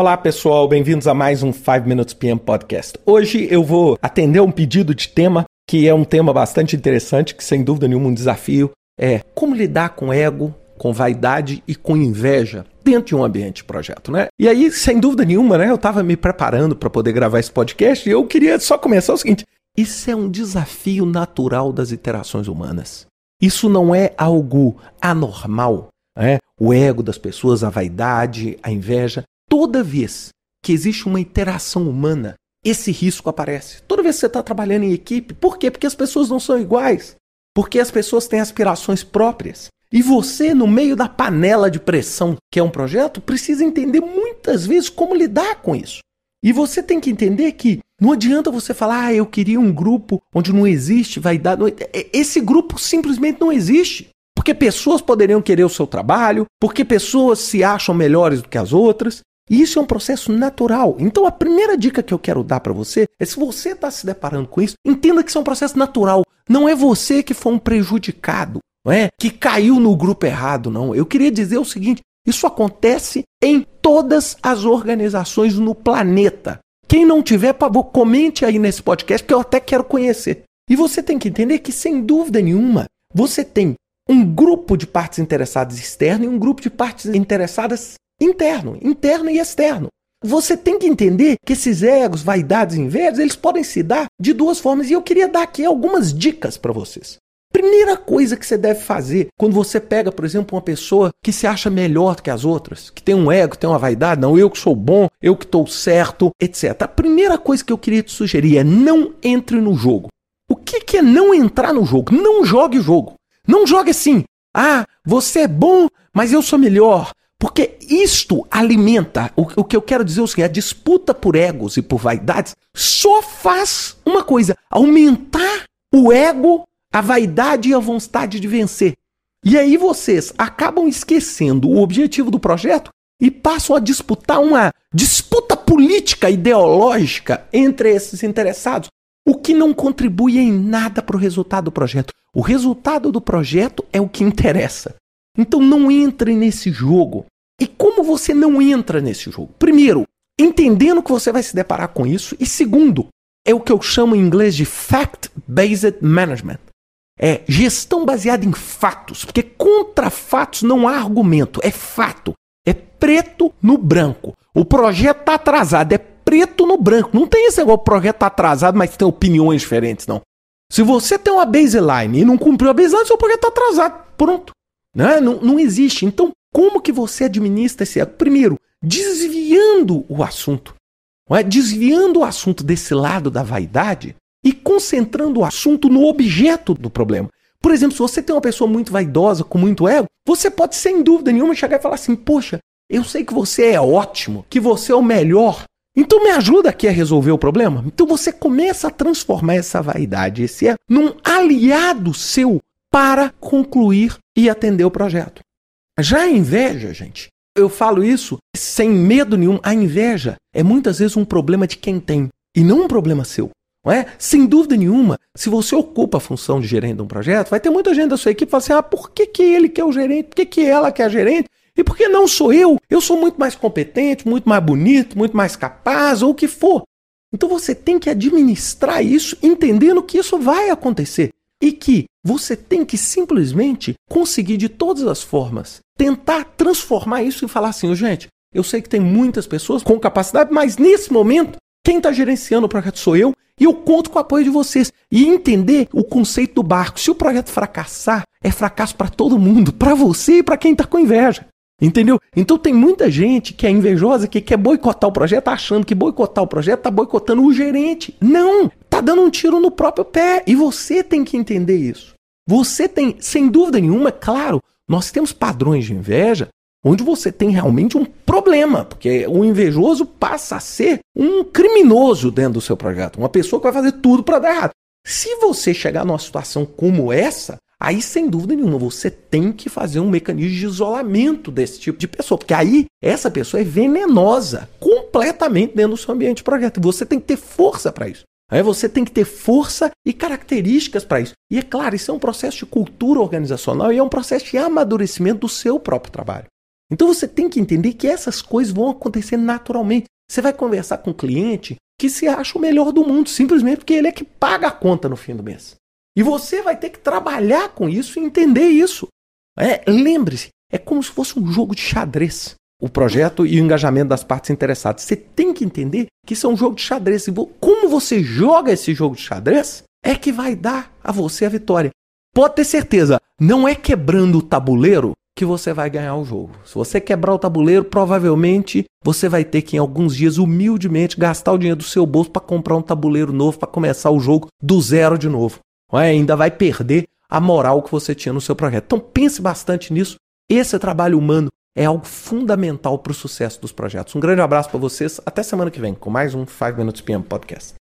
Olá pessoal, bem-vindos a mais um 5 Minutes PM Podcast. Hoje eu vou atender um pedido de tema que é um tema bastante interessante, que sem dúvida nenhuma um desafio, é como lidar com ego, com vaidade e com inveja dentro de um ambiente de projeto, né? E aí, sem dúvida nenhuma, né, eu estava me preparando para poder gravar esse podcast e eu queria só começar o seguinte: isso é um desafio natural das interações humanas. Isso não é algo anormal, né? O ego das pessoas, a vaidade, a inveja, toda vez que existe uma interação humana, esse risco aparece. Toda vez que você está trabalhando em equipe, por quê? Porque as pessoas não são iguais. Porque as pessoas têm aspirações próprias. E você, no meio da panela de pressão que é um projeto, precisa entender muitas vezes como lidar com isso. E você tem que entender que não adianta você falar, ah, eu queria um grupo onde não existe vaidade. Esse grupo simplesmente não existe. Porque pessoas poderiam querer o seu trabalho, porque pessoas se acham melhores do que as outras, e isso é um processo natural. Então a primeira dica que eu quero dar para você é se você está se deparando com isso, entenda que isso é um processo natural. Não é você que foi um prejudicado, não é? Que caiu no grupo errado, não. Eu queria dizer o seguinte: isso acontece em todas as organizações no planeta. Quem não tiver, por favor, comente aí nesse podcast que eu até quero conhecer. E você tem que entender que, sem dúvida nenhuma, você tem um grupo de partes interessadas externo e um grupo de partes interessadas interno, interno e externo. Você tem que entender que esses egos, vaidades e invejas, eles podem se dar de duas formas e eu queria dar aqui algumas dicas para vocês. Primeira coisa que você deve fazer quando você pega, por exemplo, uma pessoa que se acha melhor do que as outras, que tem um ego, tem uma vaidade, não, eu que sou bom, eu que estou certo, etc. A primeira coisa que eu queria te sugerir é não entre no jogo. O que, que é não entrar no jogo? Não jogue o jogo. Não jogue assim. Ah, você é bom, mas eu sou melhor. Porque isto alimenta, o, o que eu quero dizer é o seguinte, a disputa por egos e por vaidades só faz uma coisa, aumentar o ego, a vaidade e a vontade de vencer. E aí vocês acabam esquecendo o objetivo do projeto e passam a disputar uma disputa política ideológica entre esses interessados, o que não contribui em nada para o resultado do projeto. O resultado do projeto é o que interessa. Então não entre nesse jogo. E como você não entra nesse jogo? Primeiro, entendendo que você vai se deparar com isso. E segundo, é o que eu chamo em inglês de fact-based management. É gestão baseada em fatos. Porque contra fatos não há argumento, é fato. É preto no branco. O projeto está atrasado, é preto no branco. Não tem esse negócio, o projeto está atrasado, mas tem opiniões diferentes, não. Se você tem uma baseline e não cumpriu a baseline, seu projeto está atrasado. Pronto. Né? Não, não existe. Então, como que você administra esse ego? Primeiro, desviando o assunto. É? Desviando o assunto desse lado da vaidade e concentrando o assunto no objeto do problema. Por exemplo, se você tem uma pessoa muito vaidosa, com muito ego, você pode, sem dúvida nenhuma, chegar e falar assim: Poxa, eu sei que você é ótimo, que você é o melhor. Então me ajuda aqui a resolver o problema. Então você começa a transformar essa vaidade, esse ego, num aliado seu para concluir e atender o projeto. Já a inveja, gente, eu falo isso sem medo nenhum. A inveja é muitas vezes um problema de quem tem e não um problema seu. Não é? Sem dúvida nenhuma, se você ocupa a função de gerente de um projeto, vai ter muita gente da sua equipe que fala assim: ah, por que, que ele quer o gerente? Por que, que ela quer a gerente? E por que não sou eu? Eu sou muito mais competente, muito mais bonito, muito mais capaz, ou o que for. Então você tem que administrar isso entendendo que isso vai acontecer e que você tem que simplesmente conseguir de todas as formas tentar transformar isso e falar assim, gente, eu sei que tem muitas pessoas com capacidade, mas nesse momento quem está gerenciando o projeto sou eu e eu conto com o apoio de vocês e entender o conceito do barco. Se o projeto fracassar, é fracasso para todo mundo, para você e para quem está com inveja. Entendeu? Então tem muita gente que é invejosa que quer boicotar o projeto achando que boicotar o projeto está boicotando o gerente. Não! Tá dando um tiro no próprio pé. E você tem que entender isso. Você tem, sem dúvida nenhuma, é claro, nós temos padrões de inveja onde você tem realmente um problema, porque o invejoso passa a ser um criminoso dentro do seu projeto, uma pessoa que vai fazer tudo para dar errado. Se você chegar numa situação como essa, aí sem dúvida nenhuma você tem que fazer um mecanismo de isolamento desse tipo de pessoa, porque aí essa pessoa é venenosa completamente dentro do seu ambiente de projeto. Você tem que ter força para isso. Aí você tem que ter força e características para isso. E é claro, isso é um processo de cultura organizacional e é um processo de amadurecimento do seu próprio trabalho. Então você tem que entender que essas coisas vão acontecer naturalmente. Você vai conversar com um cliente que se acha o melhor do mundo, simplesmente porque ele é que paga a conta no fim do mês. E você vai ter que trabalhar com isso e entender isso. É, Lembre-se, é como se fosse um jogo de xadrez. O projeto e o engajamento das partes interessadas. Você tem que entender que isso é um jogo de xadrez. E como você joga esse jogo de xadrez é que vai dar a você a vitória. Pode ter certeza, não é quebrando o tabuleiro que você vai ganhar o jogo. Se você quebrar o tabuleiro, provavelmente você vai ter que, em alguns dias, humildemente, gastar o dinheiro do seu bolso para comprar um tabuleiro novo para começar o jogo do zero de novo. É? Ainda vai perder a moral que você tinha no seu projeto. Então pense bastante nisso. Esse trabalho humano é algo fundamental para o sucesso dos projetos. Um grande abraço para vocês. Até semana que vem com mais um 5 Minutes PM Podcast.